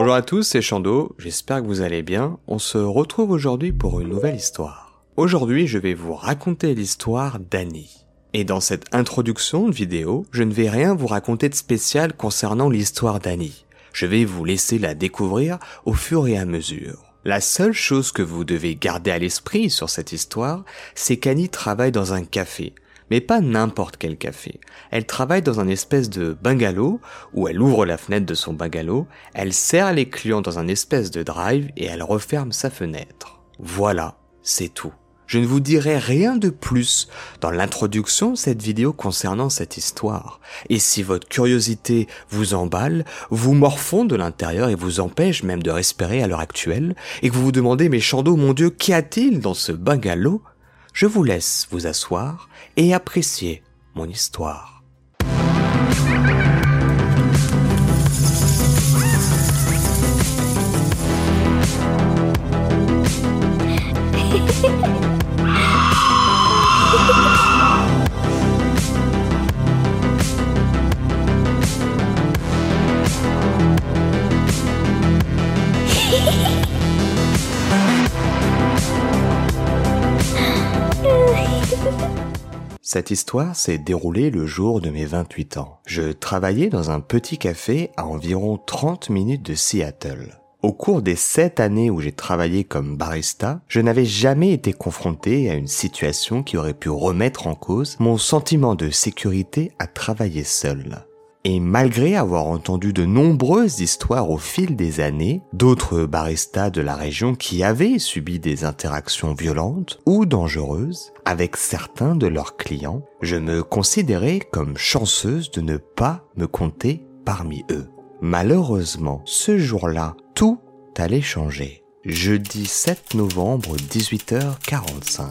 Bonjour à tous, c'est Chando, j'espère que vous allez bien. On se retrouve aujourd'hui pour une nouvelle histoire. Aujourd'hui, je vais vous raconter l'histoire d'Annie. Et dans cette introduction de vidéo, je ne vais rien vous raconter de spécial concernant l'histoire d'Annie. Je vais vous laisser la découvrir au fur et à mesure. La seule chose que vous devez garder à l'esprit sur cette histoire, c'est qu'Annie travaille dans un café, mais pas n'importe quel café. Elle travaille dans un espèce de bungalow où elle ouvre la fenêtre de son bungalow, elle sert les clients dans un espèce de drive et elle referme sa fenêtre. Voilà, c'est tout. Je ne vous dirai rien de plus dans l'introduction de cette vidéo concernant cette histoire. Et si votre curiosité vous emballe, vous morfond de l'intérieur et vous empêche même de respirer à l'heure actuelle, et que vous vous demandez, mais Chando, mon Dieu, qu'y a-t-il dans ce bungalow? Je vous laisse vous asseoir et apprécier mon histoire. Cette histoire s'est déroulée le jour de mes 28 ans. Je travaillais dans un petit café à environ 30 minutes de Seattle. Au cours des 7 années où j'ai travaillé comme barista, je n'avais jamais été confronté à une situation qui aurait pu remettre en cause mon sentiment de sécurité à travailler seul. Et malgré avoir entendu de nombreuses histoires au fil des années, d'autres baristas de la région qui avaient subi des interactions violentes ou dangereuses avec certains de leurs clients, je me considérais comme chanceuse de ne pas me compter parmi eux. Malheureusement, ce jour-là, tout allait changer. Jeudi 7 novembre 18h45.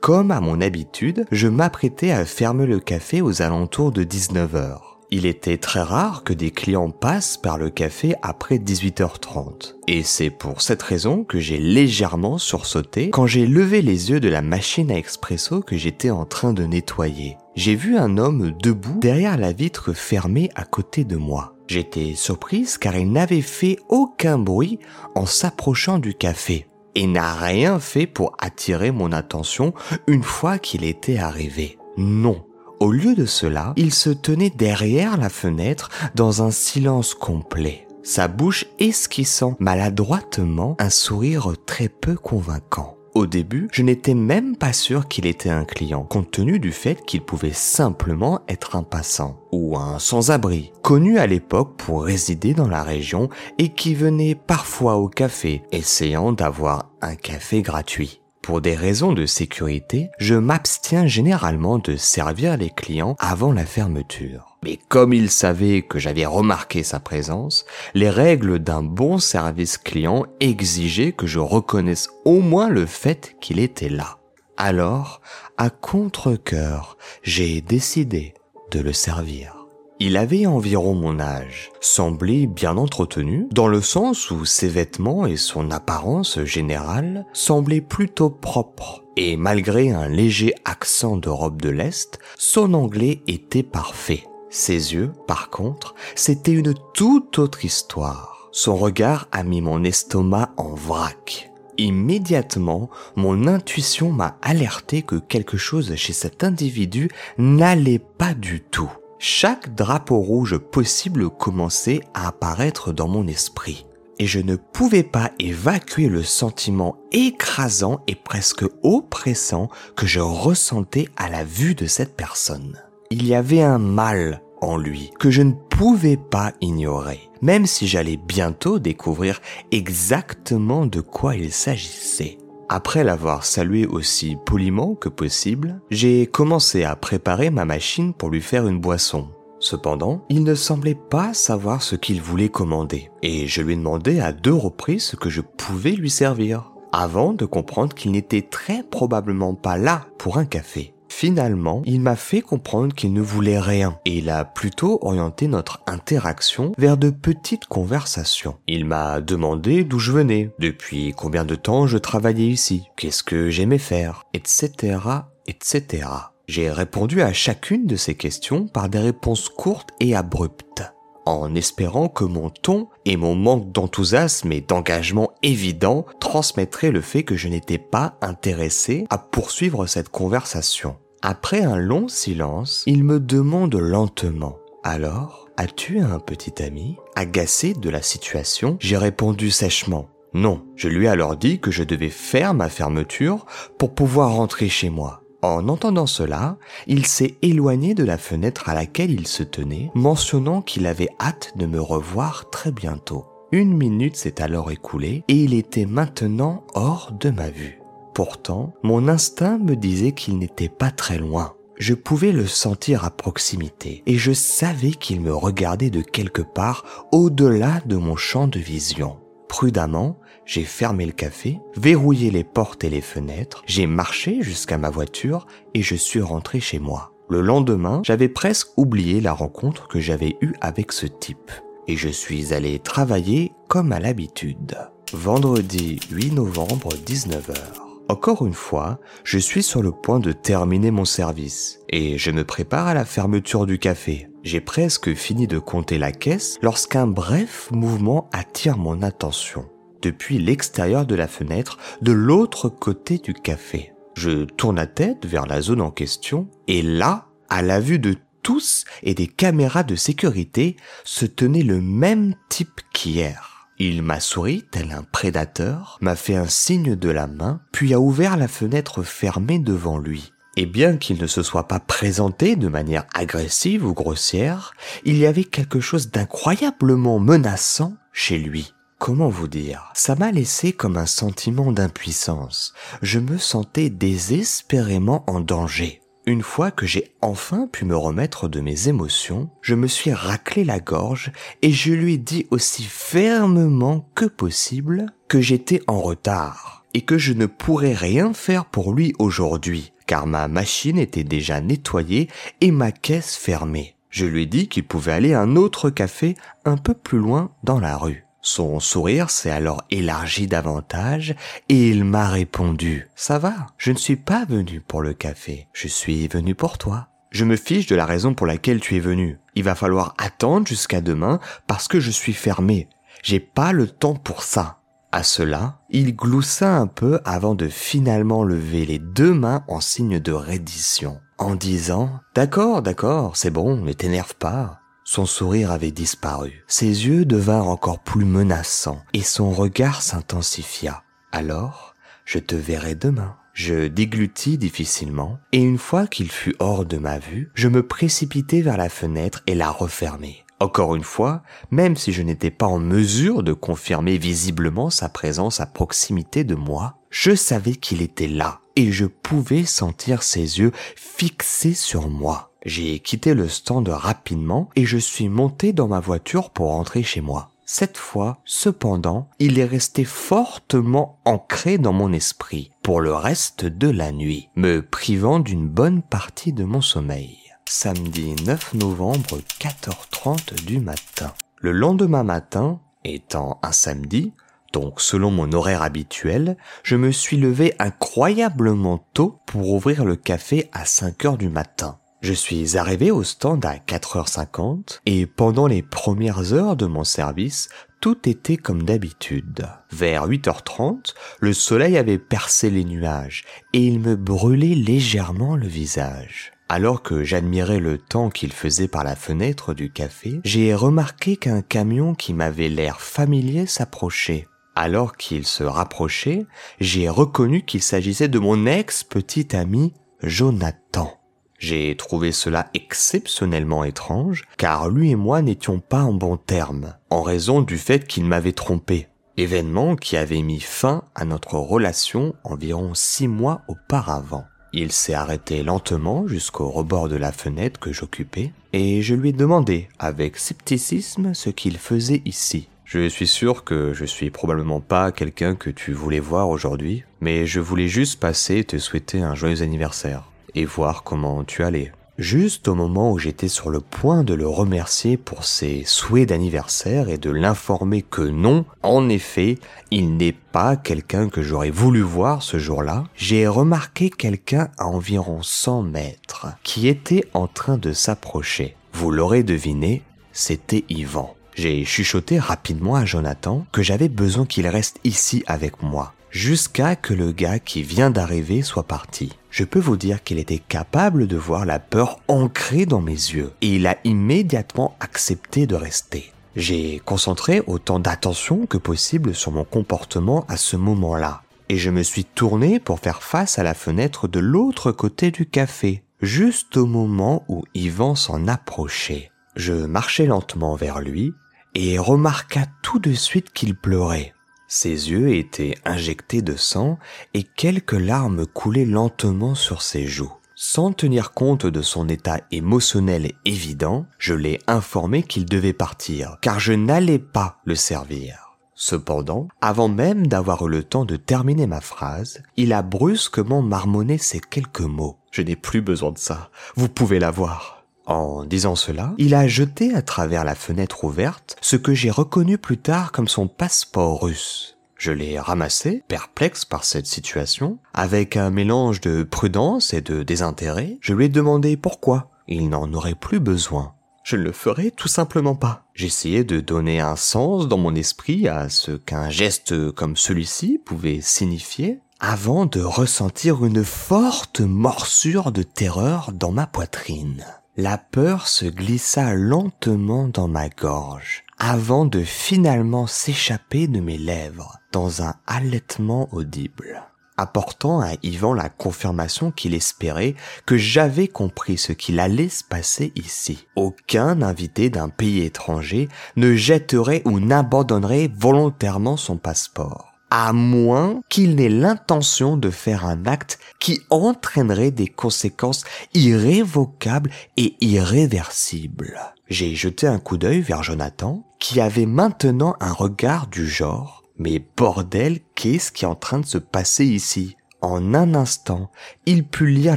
Comme à mon habitude, je m'apprêtais à fermer le café aux alentours de 19h. Il était très rare que des clients passent par le café après 18h30. Et c'est pour cette raison que j'ai légèrement sursauté quand j'ai levé les yeux de la machine à expresso que j'étais en train de nettoyer. J'ai vu un homme debout derrière la vitre fermée à côté de moi. J'étais surprise car il n'avait fait aucun bruit en s'approchant du café et n'a rien fait pour attirer mon attention une fois qu'il était arrivé. Non, au lieu de cela, il se tenait derrière la fenêtre dans un silence complet, sa bouche esquissant maladroitement un sourire très peu convaincant. Au début, je n'étais même pas sûr qu'il était un client, compte tenu du fait qu'il pouvait simplement être un passant ou un sans-abri, connu à l'époque pour résider dans la région et qui venait parfois au café, essayant d'avoir un café gratuit. Pour des raisons de sécurité, je m'abstiens généralement de servir les clients avant la fermeture. Mais comme il savait que j'avais remarqué sa présence, les règles d'un bon service client exigeaient que je reconnaisse au moins le fait qu'il était là. Alors, à contre-coeur, j'ai décidé de le servir. Il avait environ mon âge, semblait bien entretenu, dans le sens où ses vêtements et son apparence générale semblaient plutôt propres, et malgré un léger accent d'Europe de l'Est, son anglais était parfait. Ses yeux, par contre, c'était une toute autre histoire. Son regard a mis mon estomac en vrac. Immédiatement, mon intuition m'a alerté que quelque chose chez cet individu n'allait pas du tout chaque drapeau rouge possible commençait à apparaître dans mon esprit. Et je ne pouvais pas évacuer le sentiment écrasant et presque oppressant que je ressentais à la vue de cette personne. Il y avait un mal en lui que je ne pouvais pas ignorer, même si j'allais bientôt découvrir exactement de quoi il s'agissait. Après l'avoir salué aussi poliment que possible, j'ai commencé à préparer ma machine pour lui faire une boisson. Cependant, il ne semblait pas savoir ce qu'il voulait commander, et je lui ai demandé à deux reprises ce que je pouvais lui servir, avant de comprendre qu'il n'était très probablement pas là pour un café. Finalement, il m'a fait comprendre qu'il ne voulait rien et il a plutôt orienté notre interaction vers de petites conversations. Il m'a demandé d'où je venais, depuis combien de temps je travaillais ici, qu'est-ce que j'aimais faire, etc., etc. J'ai répondu à chacune de ces questions par des réponses courtes et abruptes. en espérant que mon ton et mon manque d'enthousiasme et d'engagement évident transmettraient le fait que je n'étais pas intéressé à poursuivre cette conversation. Après un long silence, il me demande lentement Alors, as-tu un petit ami Agacé de la situation, j'ai répondu sèchement non, je lui ai alors dit que je devais faire ma fermeture pour pouvoir rentrer chez moi. En entendant cela, il s'est éloigné de la fenêtre à laquelle il se tenait, mentionnant qu'il avait hâte de me revoir très bientôt. Une minute s'est alors écoulée et il était maintenant hors de ma vue. Pourtant, mon instinct me disait qu'il n'était pas très loin. Je pouvais le sentir à proximité et je savais qu'il me regardait de quelque part au-delà de mon champ de vision. Prudemment, j'ai fermé le café, verrouillé les portes et les fenêtres, j'ai marché jusqu'à ma voiture et je suis rentré chez moi. Le lendemain, j'avais presque oublié la rencontre que j'avais eue avec ce type. Et je suis allé travailler comme à l'habitude. Vendredi 8 novembre 19h. Encore une fois, je suis sur le point de terminer mon service et je me prépare à la fermeture du café. J'ai presque fini de compter la caisse lorsqu'un bref mouvement attire mon attention depuis l'extérieur de la fenêtre de l'autre côté du café. Je tourne la tête vers la zone en question et là, à la vue de tous et des caméras de sécurité, se tenait le même type qu'hier. Il m'a souri tel un prédateur, m'a fait un signe de la main, puis a ouvert la fenêtre fermée devant lui. Et bien qu'il ne se soit pas présenté de manière agressive ou grossière, il y avait quelque chose d'incroyablement menaçant chez lui. Comment vous dire? Ça m'a laissé comme un sentiment d'impuissance. Je me sentais désespérément en danger. Une fois que j'ai enfin pu me remettre de mes émotions, je me suis raclé la gorge et je lui ai dit aussi fermement que possible que j'étais en retard et que je ne pourrais rien faire pour lui aujourd'hui car ma machine était déjà nettoyée et ma caisse fermée. Je lui ai dit qu'il pouvait aller à un autre café un peu plus loin dans la rue. Son sourire s'est alors élargi davantage et il m'a répondu ⁇ Ça va, je ne suis pas venu pour le café, je suis venu pour toi. Je me fiche de la raison pour laquelle tu es venu. Il va falloir attendre jusqu'à demain parce que je suis fermé. J'ai pas le temps pour ça. À cela, il gloussa un peu avant de finalement lever les deux mains en signe de reddition, en disant ⁇ D'accord, d'accord, c'est bon, ne t'énerve pas ⁇ Son sourire avait disparu, ses yeux devinrent encore plus menaçants et son regard s'intensifia. Alors, je te verrai demain. Je déglutis difficilement, et une fois qu'il fut hors de ma vue, je me précipitai vers la fenêtre et la refermai. Encore une fois, même si je n'étais pas en mesure de confirmer visiblement sa présence à proximité de moi, je savais qu'il était là et je pouvais sentir ses yeux fixés sur moi. J'ai quitté le stand rapidement et je suis monté dans ma voiture pour rentrer chez moi. Cette fois, cependant, il est resté fortement ancré dans mon esprit pour le reste de la nuit, me privant d'une bonne partie de mon sommeil samedi 9 novembre 4h30 du matin. Le lendemain matin, étant un samedi, donc selon mon horaire habituel, je me suis levé incroyablement tôt pour ouvrir le café à 5 heures du matin. Je suis arrivé au stand à 4h50 et pendant les premières heures de mon service, tout était comme d'habitude. Vers 8h30, le soleil avait percé les nuages et il me brûlait légèrement le visage. Alors que j'admirais le temps qu'il faisait par la fenêtre du café, j'ai remarqué qu'un camion qui m'avait l'air familier s'approchait. Alors qu'il se rapprochait, j'ai reconnu qu'il s'agissait de mon ex-petit ami Jonathan. J'ai trouvé cela exceptionnellement étrange, car lui et moi n'étions pas en bons termes, en raison du fait qu'il m'avait trompé, événement qui avait mis fin à notre relation environ six mois auparavant. Il s'est arrêté lentement jusqu'au rebord de la fenêtre que j'occupais, et je lui ai demandé avec scepticisme ce qu'il faisait ici. Je suis sûr que je suis probablement pas quelqu'un que tu voulais voir aujourd'hui, mais je voulais juste passer et te souhaiter un joyeux anniversaire, et voir comment tu allais. Juste au moment où j'étais sur le point de le remercier pour ses souhaits d'anniversaire et de l'informer que non, en effet, il n'est pas quelqu'un que j'aurais voulu voir ce jour-là, j'ai remarqué quelqu'un à environ 100 mètres qui était en train de s'approcher. Vous l'aurez deviné, c'était Yvan. J'ai chuchoté rapidement à Jonathan que j'avais besoin qu'il reste ici avec moi, jusqu'à que le gars qui vient d'arriver soit parti. Je peux vous dire qu'il était capable de voir la peur ancrée dans mes yeux, et il a immédiatement accepté de rester. J'ai concentré autant d'attention que possible sur mon comportement à ce moment-là, et je me suis tourné pour faire face à la fenêtre de l'autre côté du café, juste au moment où Yvan s'en approchait. Je marchai lentement vers lui et remarqua tout de suite qu'il pleurait. Ses yeux étaient injectés de sang et quelques larmes coulaient lentement sur ses joues. Sans tenir compte de son état émotionnel évident, je l'ai informé qu'il devait partir, car je n'allais pas le servir. Cependant, avant même d'avoir eu le temps de terminer ma phrase, il a brusquement marmonné ces quelques mots. Je n'ai plus besoin de ça. Vous pouvez l'avoir. En disant cela, il a jeté à travers la fenêtre ouverte ce que j'ai reconnu plus tard comme son passeport russe. Je l'ai ramassé, perplexe par cette situation, avec un mélange de prudence et de désintérêt. Je lui ai demandé pourquoi. Il n'en aurait plus besoin. Je ne le ferai tout simplement pas. J'essayais de donner un sens dans mon esprit à ce qu'un geste comme celui-ci pouvait signifier, avant de ressentir une forte morsure de terreur dans ma poitrine la peur se glissa lentement dans ma gorge avant de finalement s'échapper de mes lèvres dans un halètement audible, apportant à Yvan la confirmation qu'il espérait que j'avais compris ce qu'il allait se passer ici. Aucun invité d'un pays étranger ne jetterait ou n'abandonnerait volontairement son passeport à moins qu'il n'ait l'intention de faire un acte qui entraînerait des conséquences irrévocables et irréversibles. J'ai jeté un coup d'œil vers Jonathan, qui avait maintenant un regard du genre mais bordel, qu'est-ce qui est en train de se passer ici? En un instant, il put lire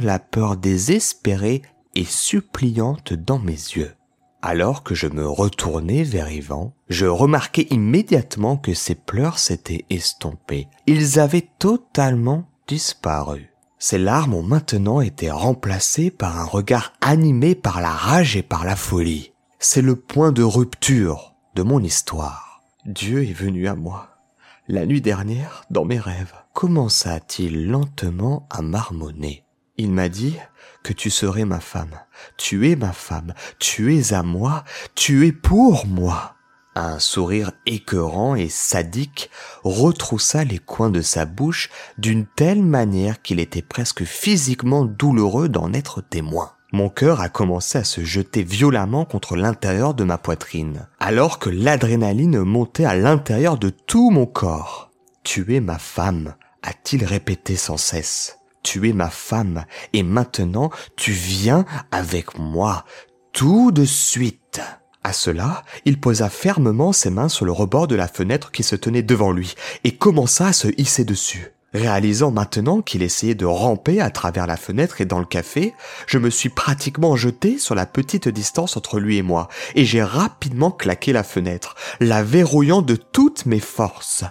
la peur désespérée et suppliante dans mes yeux. Alors que je me retournais vers Ivan, je remarquai immédiatement que ses pleurs s'étaient estompés. Ils avaient totalement disparu. Ses larmes ont maintenant été remplacées par un regard animé par la rage et par la folie. C'est le point de rupture de mon histoire. Dieu est venu à moi. La nuit dernière, dans mes rêves, commença-t-il lentement à marmonner. Il m'a dit que tu serais ma femme. Tu es ma femme. Tu es à moi. Tu es pour moi. Un sourire écœurant et sadique retroussa les coins de sa bouche d'une telle manière qu'il était presque physiquement douloureux d'en être témoin. Mon cœur a commencé à se jeter violemment contre l'intérieur de ma poitrine, alors que l'adrénaline montait à l'intérieur de tout mon corps. Tu es ma femme, a-t-il répété sans cesse tu es ma femme, et maintenant tu viens avec moi, tout de suite. À cela, il posa fermement ses mains sur le rebord de la fenêtre qui se tenait devant lui, et commença à se hisser dessus. Réalisant maintenant qu'il essayait de ramper à travers la fenêtre et dans le café, je me suis pratiquement jeté sur la petite distance entre lui et moi, et j'ai rapidement claqué la fenêtre, la verrouillant de toutes mes forces.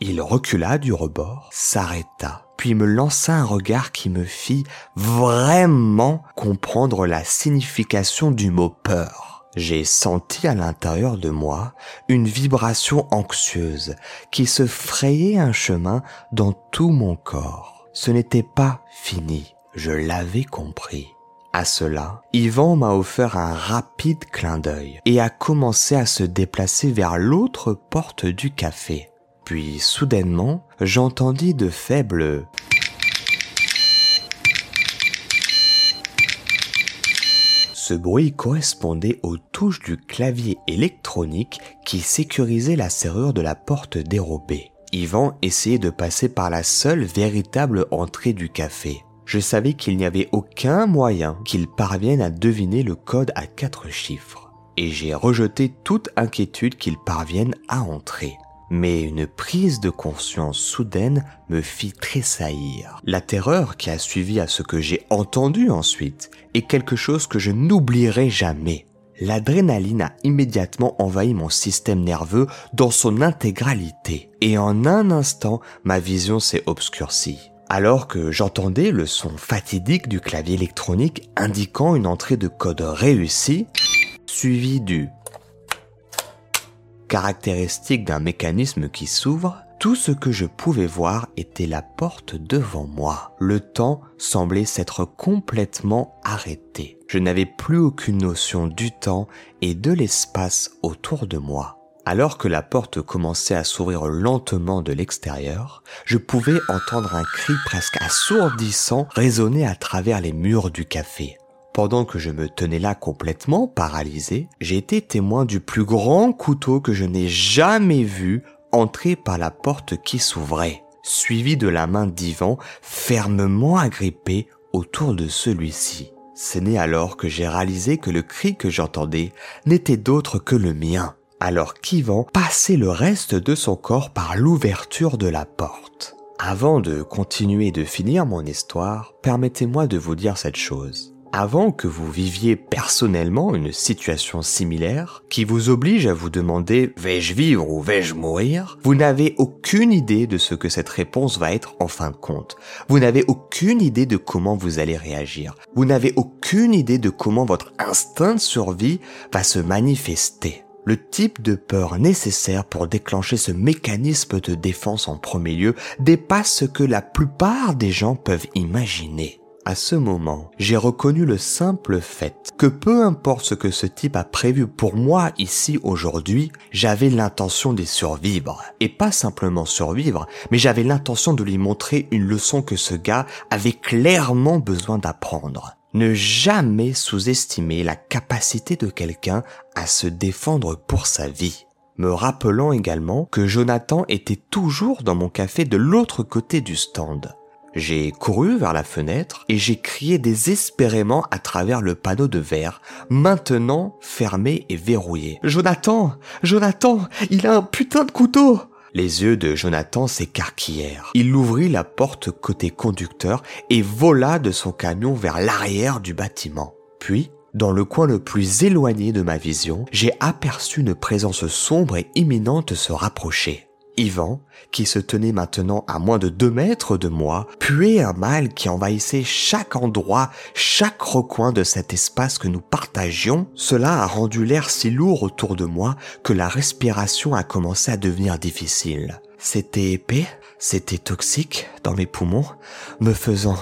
Il recula du rebord, s'arrêta, puis me lança un regard qui me fit vraiment comprendre la signification du mot peur. J'ai senti à l'intérieur de moi une vibration anxieuse qui se frayait un chemin dans tout mon corps. Ce n'était pas fini, je l'avais compris. À cela, Yvan m'a offert un rapide clin d'œil et a commencé à se déplacer vers l'autre porte du café. Puis soudainement, j'entendis de faibles Ce bruit correspondait aux touches du clavier électronique qui sécurisait la serrure de la porte dérobée. Yvan essayait de passer par la seule véritable entrée du café. Je savais qu'il n'y avait aucun moyen qu'il parvienne à deviner le code à quatre chiffres. Et j'ai rejeté toute inquiétude qu'il parvienne à entrer mais une prise de conscience soudaine me fit tressaillir. La terreur qui a suivi à ce que j'ai entendu ensuite est quelque chose que je n'oublierai jamais. L'adrénaline a immédiatement envahi mon système nerveux dans son intégralité, et en un instant, ma vision s'est obscurcie. Alors que j'entendais le son fatidique du clavier électronique indiquant une entrée de code réussie, suivi du caractéristique d'un mécanisme qui s'ouvre, tout ce que je pouvais voir était la porte devant moi. Le temps semblait s'être complètement arrêté. Je n'avais plus aucune notion du temps et de l'espace autour de moi. Alors que la porte commençait à s'ouvrir lentement de l'extérieur, je pouvais entendre un cri presque assourdissant résonner à travers les murs du café. Pendant que je me tenais là complètement paralysé, j'ai été témoin du plus grand couteau que je n'ai jamais vu entrer par la porte qui s'ouvrait, suivi de la main d'Ivan fermement agrippée autour de celui-ci. Ce n'est alors que j'ai réalisé que le cri que j'entendais n'était d'autre que le mien, alors qu'Ivan passait le reste de son corps par l'ouverture de la porte. Avant de continuer de finir mon histoire, permettez-moi de vous dire cette chose avant que vous viviez personnellement une situation similaire qui vous oblige à vous demander vais-je vivre ou vais-je mourir, vous n'avez aucune idée de ce que cette réponse va être en fin de compte. Vous n'avez aucune idée de comment vous allez réagir. Vous n'avez aucune idée de comment votre instinct de survie va se manifester. Le type de peur nécessaire pour déclencher ce mécanisme de défense en premier lieu dépasse ce que la plupart des gens peuvent imaginer à ce moment, j'ai reconnu le simple fait que peu importe ce que ce type a prévu pour moi ici aujourd'hui, j'avais l'intention de survivre. Et pas simplement survivre, mais j'avais l'intention de lui montrer une leçon que ce gars avait clairement besoin d'apprendre. Ne jamais sous-estimer la capacité de quelqu'un à se défendre pour sa vie me rappelant également que Jonathan était toujours dans mon café de l'autre côté du stand. J'ai couru vers la fenêtre et j'ai crié désespérément à travers le panneau de verre, maintenant fermé et verrouillé. Jonathan Jonathan Il a un putain de couteau les yeux de Jonathan s'écarquillèrent. Il ouvrit la porte côté conducteur et vola de son camion vers l'arrière du bâtiment. Puis, dans le coin le plus éloigné de ma vision, j'ai aperçu une présence sombre et imminente se rapprocher. Ivan, qui se tenait maintenant à moins de deux mètres de moi, puait un mal qui envahissait chaque endroit, chaque recoin de cet espace que nous partagions. Cela a rendu l'air si lourd autour de moi que la respiration a commencé à devenir difficile. C'était épais, c'était toxique dans mes poumons, me faisant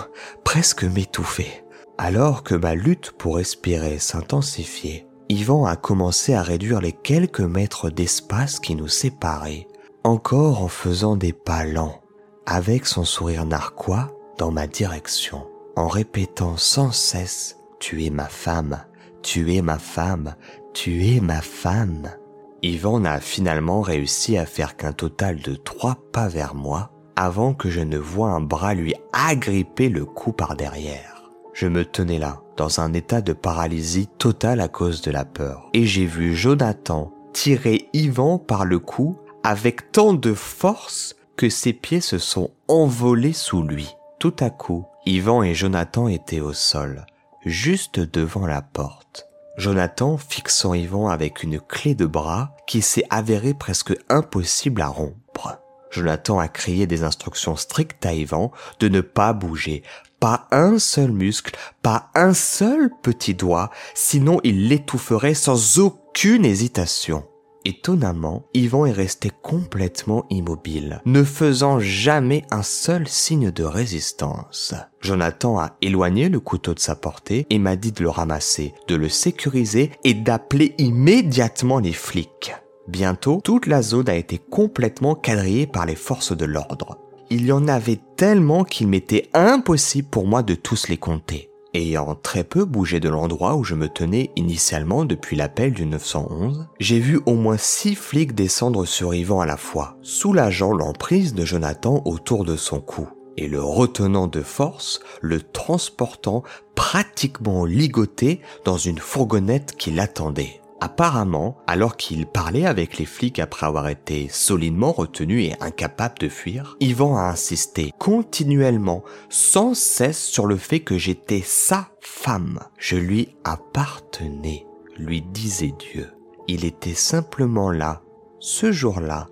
presque m'étouffer. Alors que ma lutte pour respirer s'intensifiait, Ivan a commencé à réduire les quelques mètres d'espace qui nous séparaient encore en faisant des pas lents, avec son sourire narquois dans ma direction, en répétant sans cesse ⁇ Tu es ma femme, tu es ma femme, tu es ma femme ⁇ Yvan n'a finalement réussi à faire qu'un total de trois pas vers moi avant que je ne voie un bras lui agripper le cou par derrière. Je me tenais là, dans un état de paralysie totale à cause de la peur, et j'ai vu Jonathan tirer Yvan par le cou avec tant de force que ses pieds se sont envolés sous lui. Tout à coup, Ivan et Jonathan étaient au sol, juste devant la porte. Jonathan fixant Ivan avec une clé de bras qui s'est avérée presque impossible à rompre. Jonathan a crié des instructions strictes à Ivan de ne pas bouger, pas un seul muscle, pas un seul petit doigt, sinon il l'étoufferait sans aucune hésitation. Étonnamment, Yvan est resté complètement immobile, ne faisant jamais un seul signe de résistance. Jonathan a éloigné le couteau de sa portée et m'a dit de le ramasser, de le sécuriser et d'appeler immédiatement les flics. Bientôt, toute la zone a été complètement quadrillée par les forces de l'ordre. Il y en avait tellement qu'il m'était impossible pour moi de tous les compter. Ayant très peu bougé de l'endroit où je me tenais initialement depuis l'appel du 911, j'ai vu au moins six flics descendre sur Yvan à la fois, soulageant l'emprise de Jonathan autour de son cou et le retenant de force, le transportant pratiquement ligoté dans une fourgonnette qui l'attendait. Apparemment, alors qu'il parlait avec les flics après avoir été solidement retenu et incapable de fuir, Ivan a insisté continuellement, sans cesse sur le fait que j'étais sa femme. Je lui appartenais, lui disait Dieu. Il était simplement là, ce jour-là,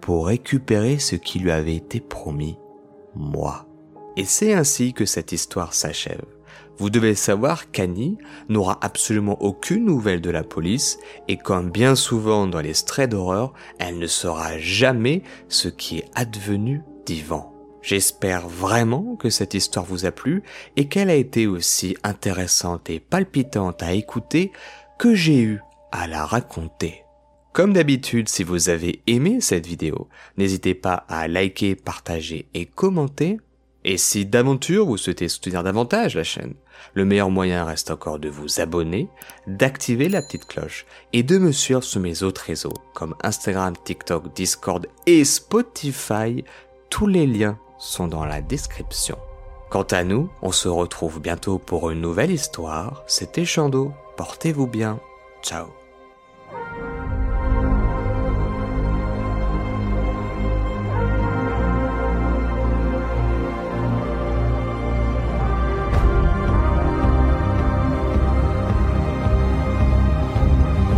pour récupérer ce qui lui avait été promis, moi. Et c'est ainsi que cette histoire s'achève. Vous devez savoir qu'Annie n'aura absolument aucune nouvelle de la police et comme bien souvent dans les straits d'horreur, elle ne saura jamais ce qui est advenu d'Ivan. J'espère vraiment que cette histoire vous a plu et qu'elle a été aussi intéressante et palpitante à écouter que j'ai eu à la raconter. Comme d'habitude, si vous avez aimé cette vidéo, n'hésitez pas à liker, partager et commenter. Et si d'aventure vous souhaitez soutenir davantage la chaîne, le meilleur moyen reste encore de vous abonner, d'activer la petite cloche et de me suivre sur mes autres réseaux comme Instagram, TikTok, Discord et Spotify. Tous les liens sont dans la description. Quant à nous, on se retrouve bientôt pour une nouvelle histoire. C'était Chando. Portez-vous bien. Ciao.